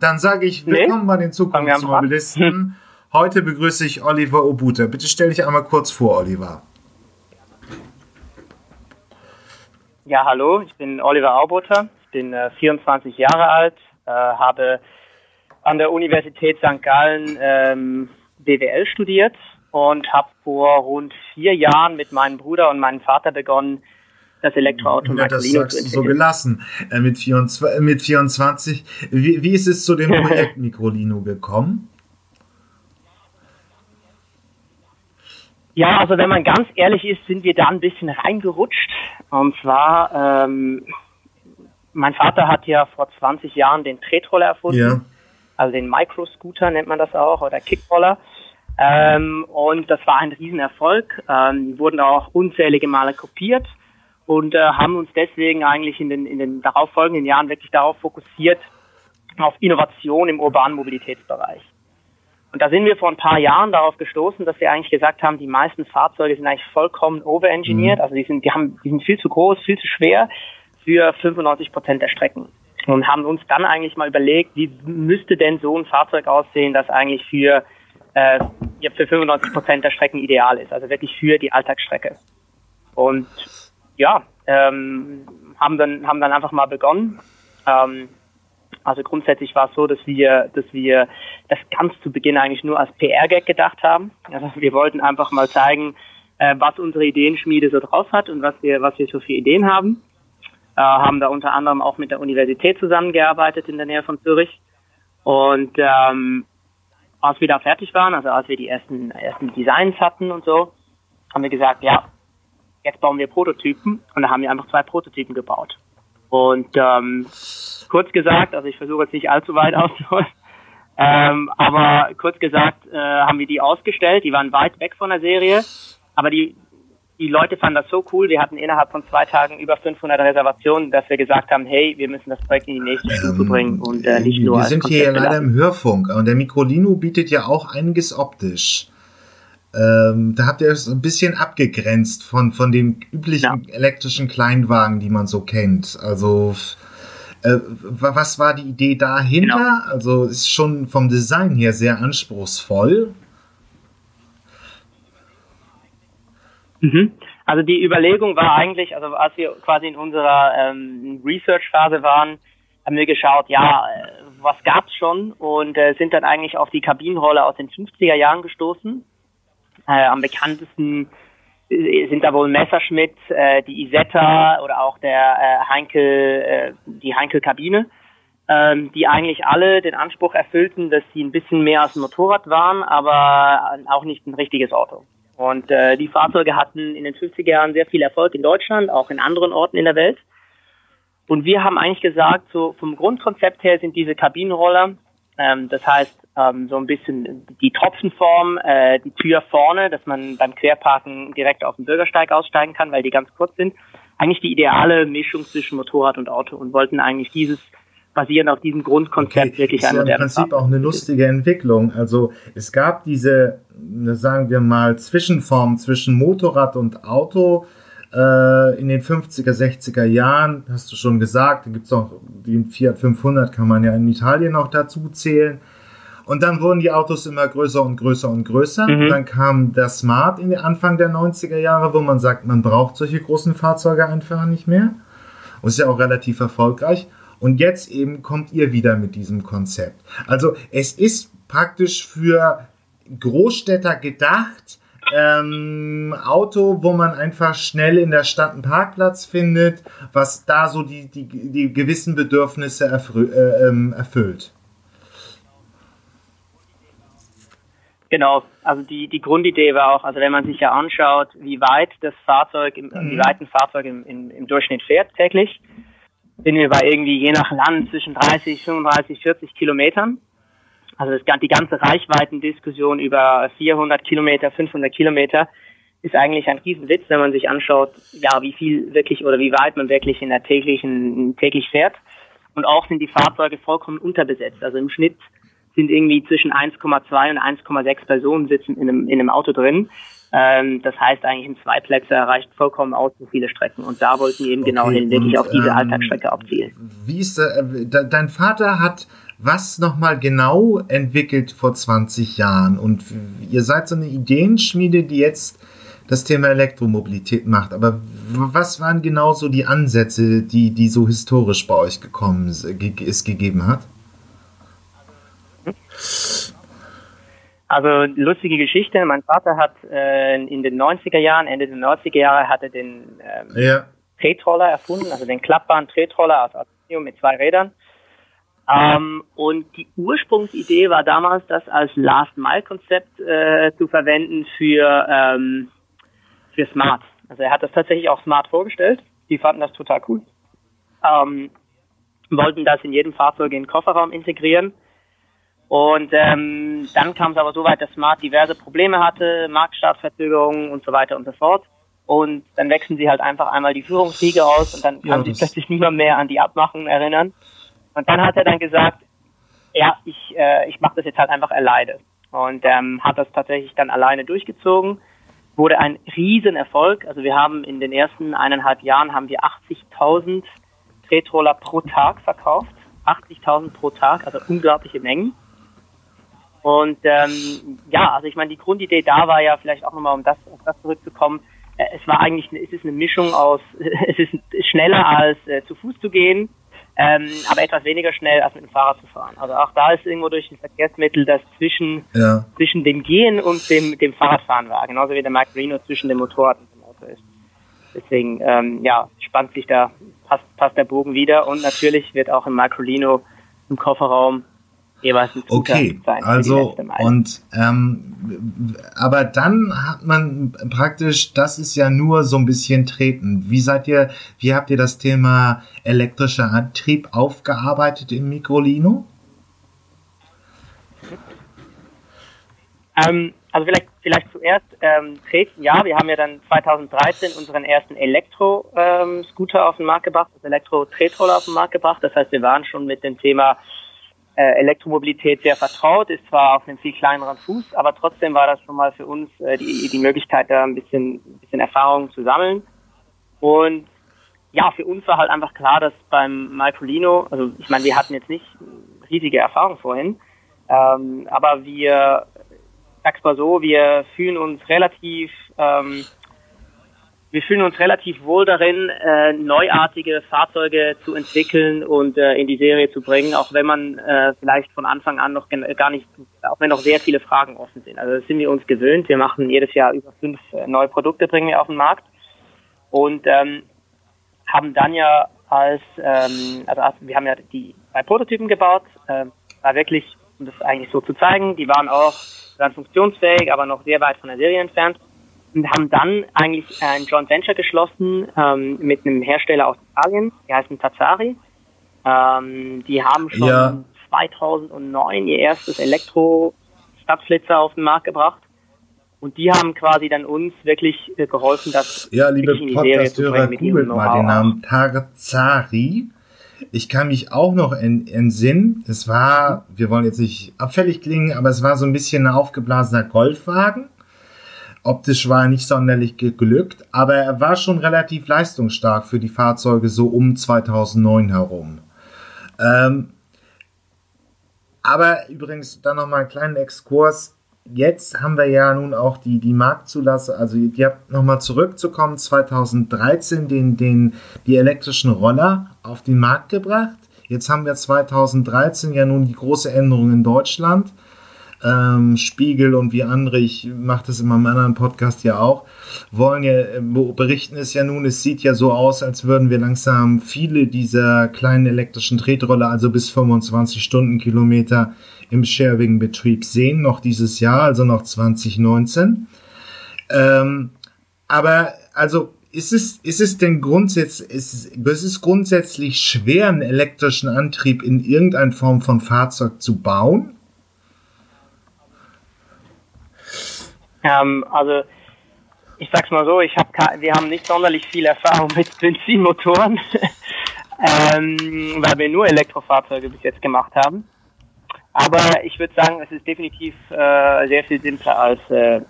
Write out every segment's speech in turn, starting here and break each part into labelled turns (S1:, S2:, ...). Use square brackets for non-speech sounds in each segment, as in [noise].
S1: Dann sage ich willkommen nee. bei den Zukunftsmobilisten. [laughs] Heute begrüße ich Oliver Obuta. Bitte stell dich einmal kurz vor, Oliver.
S2: Ja, hallo, ich bin Oliver Aubuter. Ich bin äh, 24 Jahre alt, äh, habe an der Universität St. Gallen ähm, BWL studiert und habe vor rund vier Jahren mit meinem Bruder und meinem Vater begonnen, das Elektroauto
S1: ja, das sagst du so gelassen äh, mit, 24, äh, mit 24. Wie, wie ist es zu dem [laughs] Projekt Microlino gekommen?
S2: Ja, also wenn man ganz ehrlich ist, sind wir da ein bisschen reingerutscht. Und zwar, ähm, mein Vater hat ja vor 20 Jahren den Tretroller erfunden. Ja. Also den Microscooter nennt man das auch oder Kickroller. Ähm, und das war ein Riesenerfolg. Ähm, die wurden auch unzählige Male kopiert und äh, haben uns deswegen eigentlich in den, in den darauffolgenden Jahren wirklich darauf fokussiert, auf Innovation im urbanen Mobilitätsbereich. Und da sind wir vor ein paar Jahren darauf gestoßen, dass wir eigentlich gesagt haben, die meisten Fahrzeuge sind eigentlich vollkommen overengineert, mhm. also die sind, die haben, die sind viel zu groß, viel zu schwer für 95 Prozent der Strecken. Und haben uns dann eigentlich mal überlegt, wie müsste denn so ein Fahrzeug aussehen, das eigentlich für äh, ja, für 95 Prozent der Strecken ideal ist, also wirklich für die Alltagsstrecke. Und ja, ähm, haben dann haben dann einfach mal begonnen. Ähm, also grundsätzlich war es so, dass wir, dass wir das ganz zu Beginn eigentlich nur als PR-Gag gedacht haben. Also wir wollten einfach mal zeigen, äh, was unsere Ideenschmiede so drauf hat und was wir, was wir so für Ideen haben. Äh, haben da unter anderem auch mit der Universität zusammengearbeitet in der Nähe von Zürich. Und ähm, als wir da fertig waren, also als wir die ersten, ersten Designs hatten und so, haben wir gesagt, ja, jetzt bauen wir Prototypen und da haben wir einfach zwei Prototypen gebaut. Und ähm, kurz gesagt, also ich versuche jetzt nicht allzu weit [laughs] auszuholen, ähm, aber kurz gesagt äh, haben wir die ausgestellt, die waren weit weg von der Serie, aber die, die Leute fanden das so cool, wir hatten innerhalb von zwei Tagen über 500 Reservationen, dass wir gesagt haben, hey, wir müssen das Projekt in die nächste Stufe ähm, bringen und äh, nicht nur
S1: Wir sind hier ja leider im Hörfunk und der Microlino bietet ja auch einiges optisch. Ähm, da habt ihr es ein bisschen abgegrenzt von, von den üblichen ja. elektrischen Kleinwagen, die man so kennt. Also, äh, was war die Idee dahinter? Genau. Also, ist schon vom Design her sehr anspruchsvoll.
S2: Mhm. Also die Überlegung war eigentlich, also als wir quasi in unserer ähm, Research-Phase waren, haben wir geschaut, ja, äh, was gab's schon und äh, sind dann eigentlich auf die Kabinenrolle aus den 50er Jahren gestoßen. Äh, am bekanntesten äh, sind da wohl Messerschmitt, äh, die Isetta oder auch der äh, Heinkel, äh, die Heinkel-Kabine, ähm, die eigentlich alle den Anspruch erfüllten, dass sie ein bisschen mehr als ein Motorrad waren, aber auch nicht ein richtiges Auto. Und äh, die Fahrzeuge hatten in den 50er Jahren sehr viel Erfolg in Deutschland, auch in anderen Orten in der Welt. Und wir haben eigentlich gesagt, so vom Grundkonzept her sind diese Kabinenroller, ähm, das heißt ähm, so ein bisschen die Tropfenform, äh, die Tür vorne, dass man beim Querparken direkt auf dem Bürgersteig aussteigen kann, weil die ganz kurz sind. Eigentlich die ideale Mischung zwischen Motorrad und Auto und wollten eigentlich dieses basierend auf diesem Grundkonzept okay, wirklich
S1: ein modernes. Ist ja im Prinzip auch eine lustige Entwicklung. Also es gab diese, sagen wir mal, Zwischenform zwischen Motorrad und Auto äh, in den 50er, 60er Jahren, hast du schon gesagt, da gibt es auch den Fiat 500, kann man ja in Italien noch dazu zählen. Und dann wurden die Autos immer größer und größer und größer. Mhm. Dann kam der Smart in den Anfang der 90er Jahre, wo man sagt, man braucht solche großen Fahrzeuge einfach nicht mehr. Und ist ja auch relativ erfolgreich. Und jetzt eben kommt ihr wieder mit diesem Konzept. Also es ist praktisch für Großstädter gedacht, ähm, Auto, wo man einfach schnell in der Stadt einen Parkplatz findet, was da so die, die, die gewissen Bedürfnisse erfü äh, ähm, erfüllt.
S2: Genau, also die, die Grundidee war auch, also wenn man sich ja anschaut, wie weit das Fahrzeug, im, mhm. wie weit ein Fahrzeug im, im, im Durchschnitt fährt täglich, sind wir bei irgendwie je nach Land zwischen 30, 35, 40 Kilometern. Also das, die ganze Reichweitendiskussion über 400 Kilometer, 500 Kilometer ist eigentlich ein Riesenwitz, wenn man sich anschaut, ja, wie viel wirklich oder wie weit man wirklich in der täglichen, täglich fährt. Und auch sind die Fahrzeuge vollkommen unterbesetzt. Also im Schnitt sind irgendwie zwischen 1,2 und 1,6 Personen sitzen in einem, in einem Auto drin. Ähm, das heißt eigentlich ein Zweiplätzer reicht vollkommen aus für viele Strecken. Und da wollten wir eben genau okay, genau hin, wirklich und, auf diese ähm, Alltagsstrecke abzielen.
S1: Wie ist äh, de dein Vater hat was nochmal genau entwickelt vor 20 Jahren. Und ihr seid so eine Ideenschmiede, die jetzt das Thema Elektromobilität macht. Aber was waren genau so die Ansätze, die, die so historisch bei euch gekommen ist, gegeben hat?
S2: Also lustige Geschichte. Mein Vater hat äh, in den 90er Jahren, Ende der 90er Jahre, hatte den ähm, ja. Tretroller erfunden, also den klappbaren Tretroller aus Aluminium mit zwei Rädern. Ähm, und die Ursprungsidee war damals, das als Last-Mile-Konzept äh, zu verwenden für, ähm, für Smart. Also er hat das tatsächlich auch Smart vorgestellt. Die fanden das total cool. Ähm, wollten das in jedem Fahrzeug in den Kofferraum integrieren und ähm, dann kam es aber so weit, dass Smart diverse Probleme hatte, Marktstartverzögerungen und so weiter und so fort. Und dann wechseln sie halt einfach einmal die Führungsriege aus und dann kann ja, sich plötzlich niemand mehr an die Abmachungen erinnern. Und dann hat er dann gesagt, ja, ich, äh, ich mache das jetzt halt einfach alleine. Und ähm, hat das tatsächlich dann alleine durchgezogen. Wurde ein Riesenerfolg. Also wir haben in den ersten eineinhalb Jahren haben wir 80.000 Tretroller pro Tag verkauft. 80.000 pro Tag, also unglaubliche Mengen. Und ähm, ja, also ich meine, die Grundidee da war ja vielleicht auch nochmal, um das, auf das zurückzukommen, äh, es war eigentlich, es ist eine Mischung aus, [laughs] es ist schneller als äh, zu Fuß zu gehen, ähm, aber etwas weniger schnell als mit dem Fahrrad zu fahren. Also auch da ist irgendwo durch ein Verkehrsmittel, das zwischen, ja. zwischen dem Gehen und dem, dem Fahrradfahren war, genauso wie der Microlino zwischen dem Motorrad und dem Auto ist. Deswegen, ähm, ja, spannt sich da, passt, passt der Bogen wieder und natürlich wird auch im Microlino im Kofferraum jeweils ein
S1: Okay, also und ähm, aber dann hat man praktisch, das ist ja nur so ein bisschen treten. Wie seid ihr, wie habt ihr das Thema elektrischer Antrieb aufgearbeitet im Mikrolino?
S2: Ähm, also vielleicht, vielleicht zuerst ähm, treten, ja, wir haben ja dann 2013 unseren ersten Elektro-Scooter ähm, auf den Markt gebracht, das Elektro-Tretroller auf den Markt gebracht. Das heißt, wir waren schon mit dem Thema Elektromobilität sehr vertraut, ist zwar auf einem viel kleineren Fuß, aber trotzdem war das schon mal für uns äh, die, die Möglichkeit, da ein bisschen, ein bisschen Erfahrung zu sammeln. Und ja, für uns war halt einfach klar, dass beim Microlino, also ich meine, wir hatten jetzt nicht riesige Erfahrung vorhin, ähm, aber wir, sag's mal so, wir fühlen uns relativ ähm, wir fühlen uns relativ wohl darin, äh, neuartige Fahrzeuge zu entwickeln und äh, in die Serie zu bringen, auch wenn man äh, vielleicht von Anfang an noch gar nicht, auch wenn noch sehr viele Fragen offen sind. Also das sind wir uns gewöhnt. Wir machen jedes Jahr über fünf äh, neue Produkte, bringen wir auf den Markt und ähm, haben dann ja als, ähm, also wir haben ja die zwei Prototypen gebaut, äh, war wirklich, um das eigentlich so zu zeigen, die waren auch waren funktionsfähig, aber noch sehr weit von der Serie entfernt und haben dann eigentlich ein Joint Venture geschlossen ähm, mit einem Hersteller aus Italien, die heißen Tazari. Ähm, die haben schon ja. 2009 ihr erstes Elektro-Stadtflitzer auf den Markt gebracht. Und die haben quasi dann uns wirklich äh, geholfen, das
S1: ja, liebe Podcast-Hörer, googelt mal den Namen Tarzari. Ich kann mich auch noch entsinnen. Es war, wir wollen jetzt nicht abfällig klingen, aber es war so ein bisschen ein aufgeblasener Golfwagen Optisch war er nicht sonderlich geglückt, aber er war schon relativ leistungsstark für die Fahrzeuge so um 2009 herum. Ähm, aber übrigens dann nochmal einen kleinen Exkurs. Jetzt haben wir ja nun auch die, die Marktzulassung, also ihr habt nochmal zurückzukommen, 2013 den, den, die elektrischen Roller auf den Markt gebracht. Jetzt haben wir 2013 ja nun die große Änderung in Deutschland ähm, Spiegel und wie andere, ich mache das in meinem anderen Podcast ja auch, wollen ja, äh, berichten es ja nun, es sieht ja so aus, als würden wir langsam viele dieser kleinen elektrischen Tretroller, also bis 25 Stundenkilometer im Sharing-Betrieb sehen, noch dieses Jahr, also noch 2019. Ähm, aber also ist es, ist es denn grundsätzlich, ist, ist es grundsätzlich schwer, einen elektrischen Antrieb in irgendeiner Form von Fahrzeug zu bauen?
S2: Ähm, also ich sag's mal so, ich hab, wir haben nicht sonderlich viel Erfahrung mit Benzinmotoren, [laughs] ähm, weil wir nur Elektrofahrzeuge bis jetzt gemacht haben. Aber ich würde sagen, es ist definitiv äh, sehr viel simpler als, äh,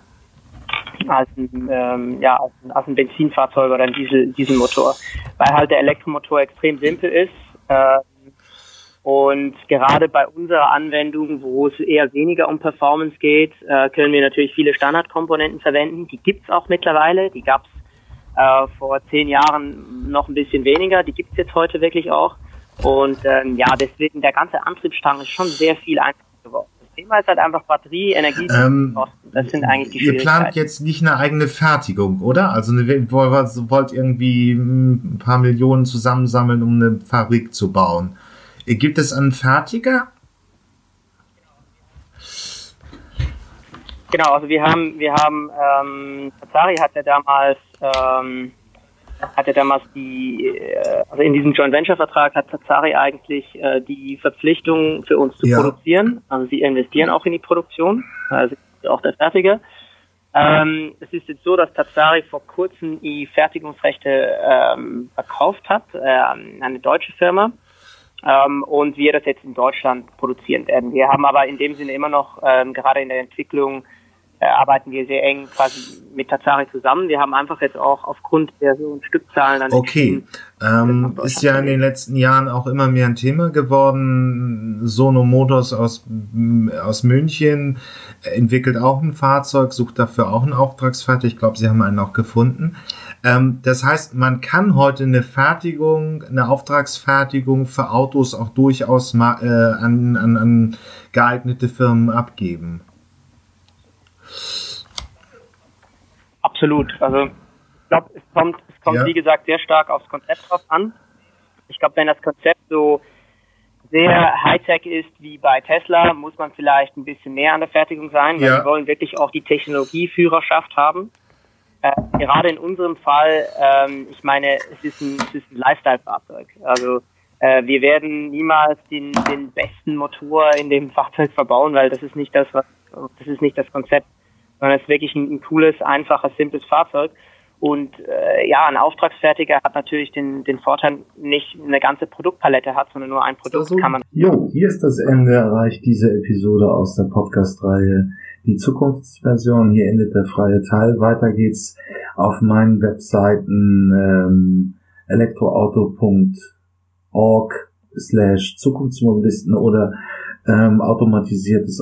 S2: als, ein, ähm, ja, als, ein, als ein Benzinfahrzeug oder ein Diesel, Dieselmotor, weil halt der Elektromotor extrem simpel ist. Äh, Und gerade bei unserer Anwendung, wo es eher weniger um Performance geht, äh, können wir natürlich viele Standardkomponenten verwenden. Die gibt's auch mittlerweile. Die gab's äh, vor zehn Jahren noch ein bisschen weniger. Die gibt's jetzt heute wirklich auch. Und ähm, ja, deswegen der ganze Antriebsstrang ist schon sehr viel einfacher geworden. Das Thema ist halt einfach Batterie, Energie, ähm, Kosten. Das sind eigentlich die
S1: Ihr plant jetzt nicht eine eigene Fertigung, oder? Also eine, wollt irgendwie ein paar Millionen zusammensammeln, um eine Fabrik zu bauen. Gibt es einen Fertiger?
S2: Genau, also wir haben, wir haben, ähm, Atari hat ja damals, ähm, hat ja damals die, äh, also in diesem Joint Venture Vertrag hat Atari eigentlich äh, die Verpflichtung für uns zu ja. produzieren. Also sie investieren auch in die Produktion, also auch der Fertiger. Ähm, es ist jetzt so, dass Tazari vor kurzem die Fertigungsrechte ähm, verkauft hat, äh, eine deutsche Firma ähm, und wir das jetzt in Deutschland produzieren werden. Wir haben aber in dem Sinne immer noch, ähm, gerade in der Entwicklung, arbeiten wir sehr eng quasi mit Tazari zusammen. Wir haben einfach jetzt auch aufgrund der so Stückzahlen
S1: dann Okay, ähm, ist ja in den letzten Jahren auch immer mehr ein Thema geworden. Sono Motors aus, aus München entwickelt auch ein Fahrzeug, sucht dafür auch einen Auftragsfertig. Ich glaube, sie haben einen auch gefunden. Ähm, das heißt, man kann heute eine Fertigung, eine Auftragsfertigung für Autos auch durchaus mal, äh, an, an, an geeignete Firmen abgeben.
S2: Absolut. Also ich glaube, es kommt, es kommt ja. wie gesagt sehr stark aufs Konzept drauf an. Ich glaube, wenn das Konzept so sehr Hightech ist wie bei Tesla, muss man vielleicht ein bisschen näher an der Fertigung sein, weil ja. wir wollen wirklich auch die Technologieführerschaft haben. Äh, gerade in unserem Fall, ähm, ich meine, es ist ein, es ist ein Lifestyle-Fahrzeug. Also äh, wir werden niemals den, den besten Motor in dem Fahrzeug verbauen, weil das ist nicht das, was, das ist nicht das Konzept, sondern es ist wirklich ein, ein cooles, einfaches, simples Fahrzeug. Und äh, ja, ein Auftragsfertiger hat natürlich den, den Vorteil, nicht eine ganze Produktpalette hat, sondern nur ein Produkt
S1: also, kann man. Jo, hier ist das Ende erreicht diese Episode aus der Podcast-Reihe die Zukunftsversion. Hier endet der freie Teil. Weiter geht's auf meinen Webseiten ähm, elektroauto.org slash Zukunftsmobilisten oder ähm, automatisiertes